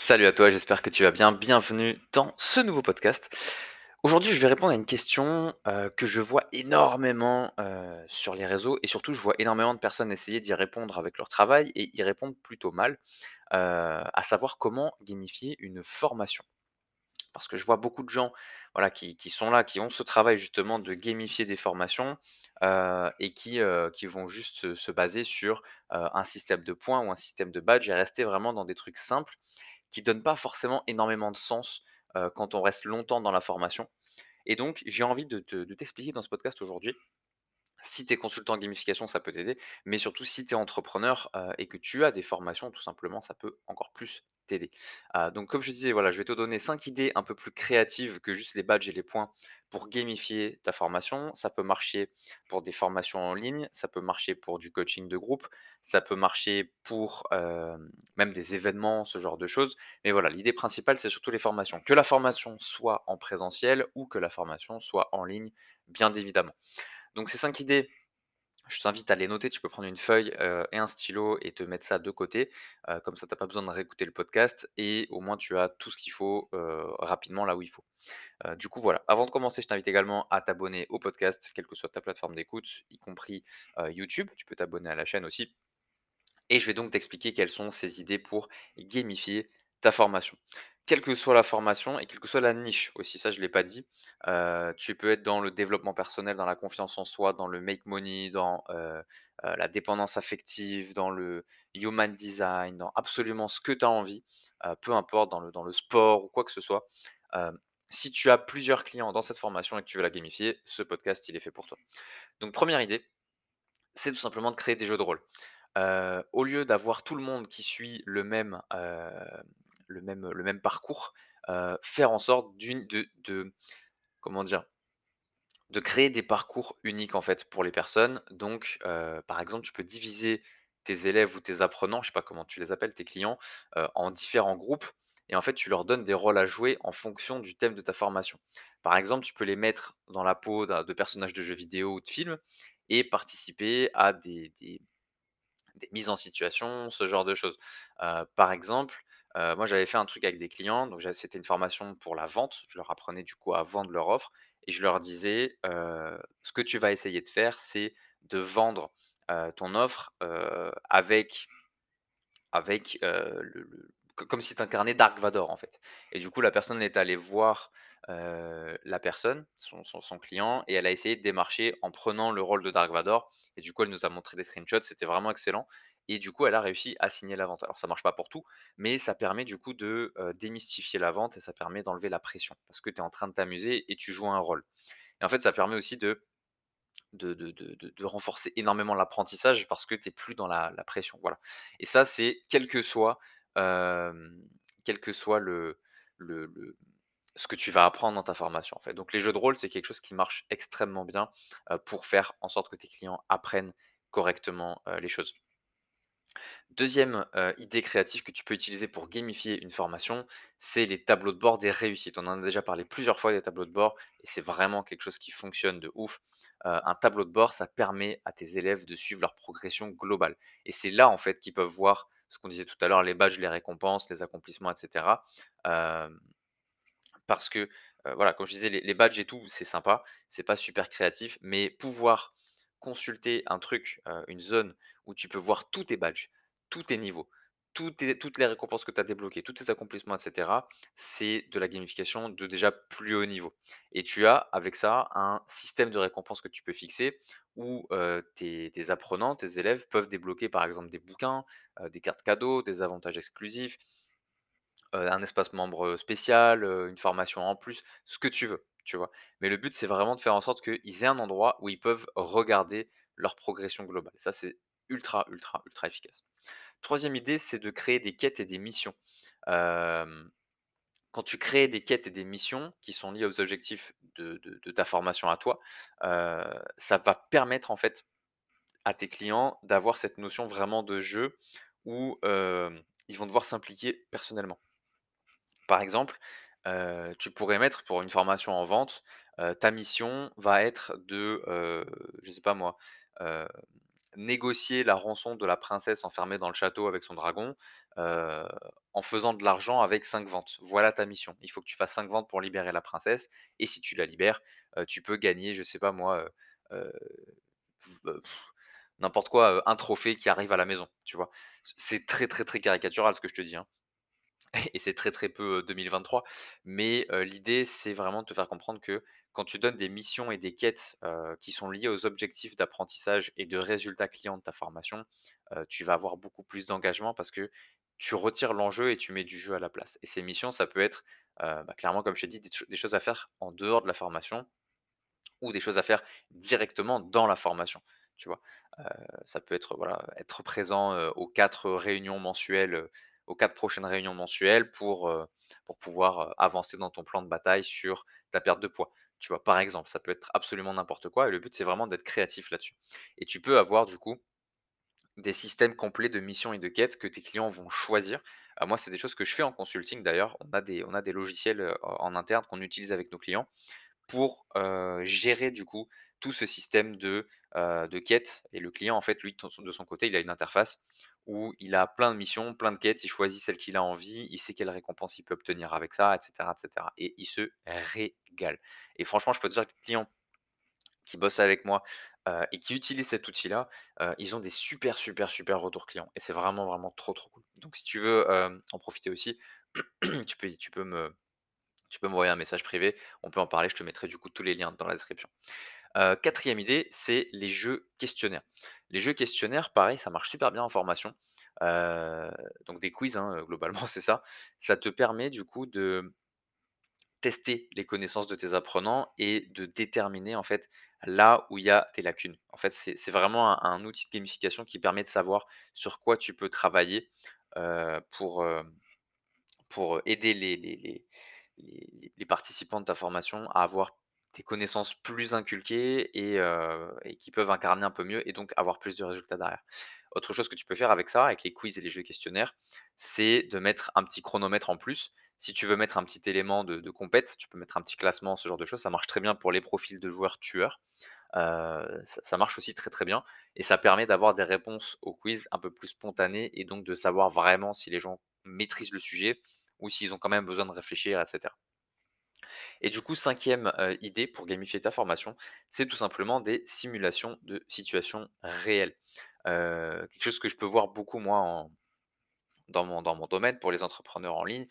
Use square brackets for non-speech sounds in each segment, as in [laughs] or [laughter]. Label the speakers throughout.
Speaker 1: Salut à toi, j'espère que tu vas bien. Bienvenue dans ce nouveau podcast. Aujourd'hui, je vais répondre à une question euh, que je vois énormément euh, sur les réseaux et surtout, je vois énormément de personnes essayer d'y répondre avec leur travail et y répondre plutôt mal, euh, à savoir comment gamifier une formation. Parce que je vois beaucoup de gens voilà, qui, sont là, qui ont ce travail justement de gamifier des formations et qui, vont juste se, se baser sur un système de points ou un système de badge et rester vraiment dans des trucs simples qui donnent pas forcément énormément de sens quand on reste longtemps dans la formation. Et donc, j'ai envie de t'expliquer dans ce podcast aujourd'hui si tu es consultant en gamification, ça peut t'aider, mais surtout si tu es entrepreneur, heu, et que tu as des formations, tout simplement, ça peut encore plus t'aider. Heu, donc comme je disais, voilà, je vais te donner 5 idées un peu plus créatives que juste les badges et les points pour gamifier ta formation. Ça peut marcher pour des formations en ligne, ça peut marcher pour du coaching de groupe, ça peut marcher pour, même des événements, ce genre de choses. Mais voilà, l'idée principale, c'est surtout les formations. Que la formation soit en présentiel ou que la formation soit en ligne, bien évidemment. Donc ces 5 idées, je t'invite à les noter. Tu peux prendre une feuille, heu, et un stylo et te mettre ça de côté. Heu, comme ça, tu as pas besoin de réécouter le podcast et au moins tu as tout ce qu'il faut, heu, rapidement là où il faut. Du coup, voilà. Avant de commencer, je t'invite également à t'abonner au podcast, quelle que soit ta plateforme d'écoute, y compris, YouTube. Tu peux t'abonner à la chaîne aussi et je vais donc t'expliquer quelles sont ces idées pour gamifier ta formation. Quelle que soit la formation et quelle que soit la niche aussi, ça je ne l'ai pas dit. Tu peux être dans le développement personnel, dans la confiance en soi, dans le make money, dans, la dépendance affective, dans le human design, dans absolument ce que tu as envie, peu importe dans le dans le sport ou quoi que ce soit. Si tu as plusieurs clients dans cette formation et que tu veux la gamifier, ce podcast il est fait pour toi. Donc première idée, c'est tout simplement de créer des jeux de rôle. Au lieu d'avoir tout le monde qui suit le même, le même, le même parcours, faire en sorte d'une de de comment dire? De créer des parcours uniques, en fait, pour les personnes. Donc, par exemple, tu peux diviser tes élèves ou tes apprenants, je sais pas comment tu les appelles, tes clients, en différents groupes et en fait, tu leur donnes des rôles à jouer en fonction du thème de ta formation. Par exemple, tu peux les mettre dans la peau de personnages de jeux vidéo ou de films et participer à des des des mises en situation, ce genre de choses. Par exemple, moi j'avais fait un truc avec des clients, donc c'était une formation pour la vente. Je leur apprenais du coup à vendre leur offre et je leur disais, «Ce que tu vas essayer de faire, c'est de vendre, ton offre, avec avec, le le co comme si tu incarnais Dark Vador, en fait et du coup, la personne est allée voir, la personne, son son son client et elle a essayé de démarcher en prenant le rôle de Dark Vador et du coup, elle nous a montré des screenshots, c'était vraiment excellent et du coup, elle a réussi à signer la vente. Alors ça marche pas pour tout, mais ça permet du coup de, démystifier la vente et ça permet d'enlever la pression parce que tu es en train de t'amuser et tu joues un rôle et en fait, ça permet aussi de de de de renforcer énormément l'apprentissage parce que tu es plus dans la pression, voilà et ça, c'est quel que soit, quel que soit le le ce que tu vas apprendre dans ta formation, en fait. Donc les jeux de rôle, c'est quelque chose qui marche extrêmement bien, pour faire en sorte que tes clients apprennent correctement, les choses. Deuxième idée créative que tu peux utiliser pour gamifier une formation, c'est les tableaux de bord des réussites. On en a déjà parlé plusieurs fois des tableaux de bord et c'est vraiment quelque chose qui fonctionne de ouf. Un tableau de bord, ça permet à tes élèves de suivre leur progression globale et c'est là, en fait, qu'ils peuvent voir ce qu'on disait tout à l'heure, les badges, les récompenses, les accomplissements et cetera. Hem, parce que, voilà, comme je disais, les les badges et tout, c'est sympa, c'est pas super créatif, mais pouvoir consulter un truc, une zone où tu peux voir tous tes badges, tous tes niveaux, toutes les récompenses que tu as débloquées, tous tes accomplissements et cetera, c'est de la gamification de déjà plus haut niveau. Et tu as avec ça un système de récompenses que tu peux fixer où, tes apprenants, tes élèves peuvent débloquer par exemple des bouquins, des cartes cadeaux, des avantages exclusifs, un espace membre, spécial, une formation en plus, ce que tu veux, vois? Mais le but, c'est vraiment de faire en sorte qu'ils aient un endroit où ils peuvent regarder leur progression globale. Ça, c'est ultra, ultra, ultra efficace. Troisième idée, c'est de créer des quêtes et des missions. Quand tu crées des quêtes et des missions qui sont liées aux objectifs de ta formation à toi, ça va permettre en fait à tes clients d'avoir cette notion vraiment de jeu où, ils vont devoir s'impliquer personnellement. Par exemple, tu pourrais mettre pour une formation en vente, ta mission va être de, heu, je sais pas moi, négocier la rançon de la princesse enfermée dans le château avec son dragon, en faisant de l'argent avec 5 ventes. Voilà ta mission. Il faut que tu fasses 5 ventes pour libérer la princesse et si tu la libères, tu peux gagner, je sais pas moi, n'importe quoi, un trophée qui arrive à la maison, tu vois? c'est très, très, très caricatural ce que je te dis, hein [laughs] et c'est très, très peu, heu, 2023 mais l'idée, c'est vraiment de te faire comprendre que quand tu donnes des missions et des quêtes, qui sont liées aux objectifs d'apprentissage et de résultats clients de ta formation, tu vas avoir beaucoup plus d'engagement parce que tu retires l'enjeu et tu mets du jeu à la place et ces missions, ça peut être, bah, clairement, comme je t'ai dit, des cho des choses à faire en dehors de la formation ou des choses à faire directement dans la formation, tu vois? Ça peut être, voilà, être présent, aux 4 réunions mensuelles, aux 4 prochaines réunions mensuelles pour, pouvoir, avancer dans ton plan de bataille sur ta perte de poids, tu vois? Par exemple, ça peut être absolument n'importe quoi et le but, c'est vraiment d'être créatif là-dessus et tu peux avoir du coup des systèmes complets de missions et de quêtes que tes clients vont choisir. Moi, c'est des choses que je fais en consulting d'ailleurs. On a des logiciels, en interne qu'on utilise avec nos clients pour, gérer du coup tout ce système de, de quêtes et le client en fait lui de son côté, il a une interface où il a plein de missions, plein de quêtes, il choisit celle qu'il a envie, il sait quelle récompense il peut obtenir avec ça et cetera et il se régale et franchement, je peux te dire que les clients qui bossent avec moi, et qui utilisent cet outil-là, ils ont des super, super, super retours clients et c'est vraiment, vraiment trop, trop cool. Donc si tu veux, en profiter aussi, [clears throat] tu peux tu peux me tu peux m'envoyer un message privé, on peut en parler, je te mettrai du coup tous les liens dans la description. 4 idée, c'est les jeux questionnaires. Les jeux questionnaires, pareil, ça marche super bien en formation, donc des quiz, hein, globalement, [laughs] c'est ça. Ça te permet du coup de tester les connaissances de tes apprenants et de déterminer en fait là où il y a tes lacunes. En fait, c'est vraiment un outil de gamification qui permet de savoir sur quoi tu peux travailler, pour, aider les les participants de ta formation à avoir des connaissances plus inculquées et qui peuvent incarner un peu mieux et donc avoir plus de résultats derrière. Autre chose que tu peux faire avec ça, avec les quiz et les jeux questionnaires, c'est de mettre un petit chronomètre en plus. Si tu veux mettre un petit élément de compète, tu peux mettre un petit classement, ce genre de choses. Ça marche très bien pour les profils de joueurs tueurs. Ça marche aussi très, très bien et ça permet d'avoir des réponses aux quiz un peu plus spontanées et donc de savoir vraiment si les gens maîtrisent le sujet ou s'ils ont quand même besoin de réfléchir et cetera. Et du coup, cinquième idée pour gamifier ta formation, c'est tout simplement des simulations de situations réelles. Quelque chose que je peux voir beaucoup moi dans mon domaine pour les entrepreneurs en ligne,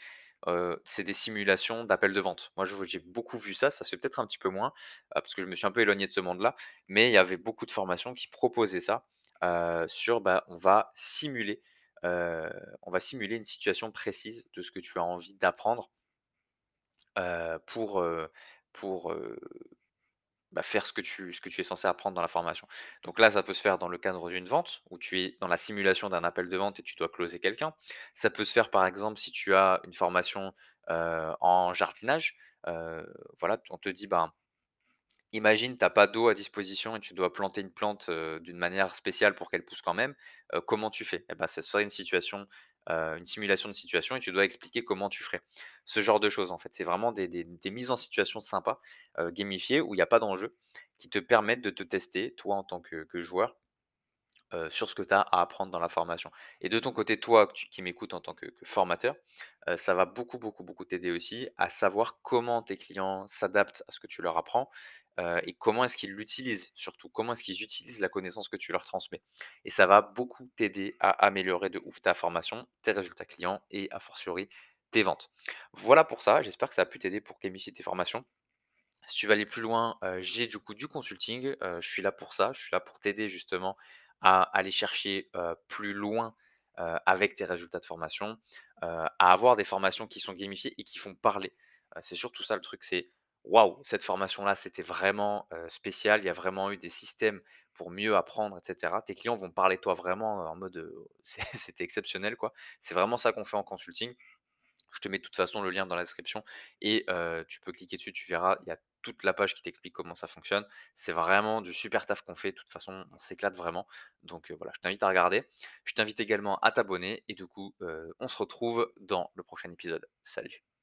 Speaker 1: c'est des simulations d'appels de vente. Moi, j'ai beaucoup vu ça, ça se peut-être un petit peu moins, parce que je me suis un peu éloigné de ce monde-là, mais il y avait beaucoup de formations qui proposaient ça, sur, bah, on va simuler, on va simuler une situation précise de ce que tu as envie d'apprendre heu, pour, heu, pour, heu, bah, faire ce que tu ce que tu es censé apprendre dans la formation. Donc là, ça peut se faire dans le cadre d'une vente, où tu es dans la simulation d'un appel de vente et tu dois closer quelqu'un. Ça peut se faire, par exemple, si tu as une formation, en jardinage, voilà, on te dit, ben Imagine, tu as pas d'eau à disposition et tu dois planter une plante, d'une manière spéciale pour qu'elle pousse quand même, comment tu fais? Et bah, ce serait une situation, heu, une simulation de situation et tu dois expliquer comment tu ferais. Ce genre de choses, en fait, c'est vraiment des mises en situation sympas, heu, gamifiées où il y a pas d'enjeu, qui te permettent de te tester, toi, en tant que joueur, heu, sur ce que tu as à apprendre dans la formation. Et de ton côté, toi, qui m'écoutes en tant que formateur, ça va beaucoup, beaucoup, beaucoup t'aider aussi à savoir comment tes clients s'adaptent à ce que tu leur apprends, heu, et comment est-ce qu'ils l'utilisent surtout. Comment est-ce qu'ils utilisent la connaissance que tu leur transmets? Et ça va beaucoup t'aider à améliorer de ouf ta formation, tes résultats clients et a fortiori tes ventes. Voilà pour ça, j'espère que ça a pu t'aider pour gamifier tes formations. Si tu veux aller plus loin, heu, j'ai du coup du consulting, heu, je suis là pour ça, je suis là pour t'aider justement à aller chercher, plus loin, avec tes résultats de formation, à avoir des formations qui sont gamifiées et qui font parler. C'est surtout ça le truc, c'est: «Waouh, cette formation-là, c'était vraiment, spécial, il y a vraiment eu des systèmes pour mieux apprendre et cetera». Tes clients vont parler de toi vraiment, en mode, [laughs] c'était exceptionnel quoi. C'est vraiment ça qu'on fait en consulting. Je te mets de toute façon le lien dans la description et tu peux cliquer dessus, tu verras, il y a toute la page qui t'explique comment ça fonctionne. C'est vraiment du super taf qu'on fait, de toute façon, on s'éclate vraiment. Donc voilà, je t'invite à regarder. Je t'invite également à t'abonner et du coup, on se retrouve dans le prochain épisode. Salut.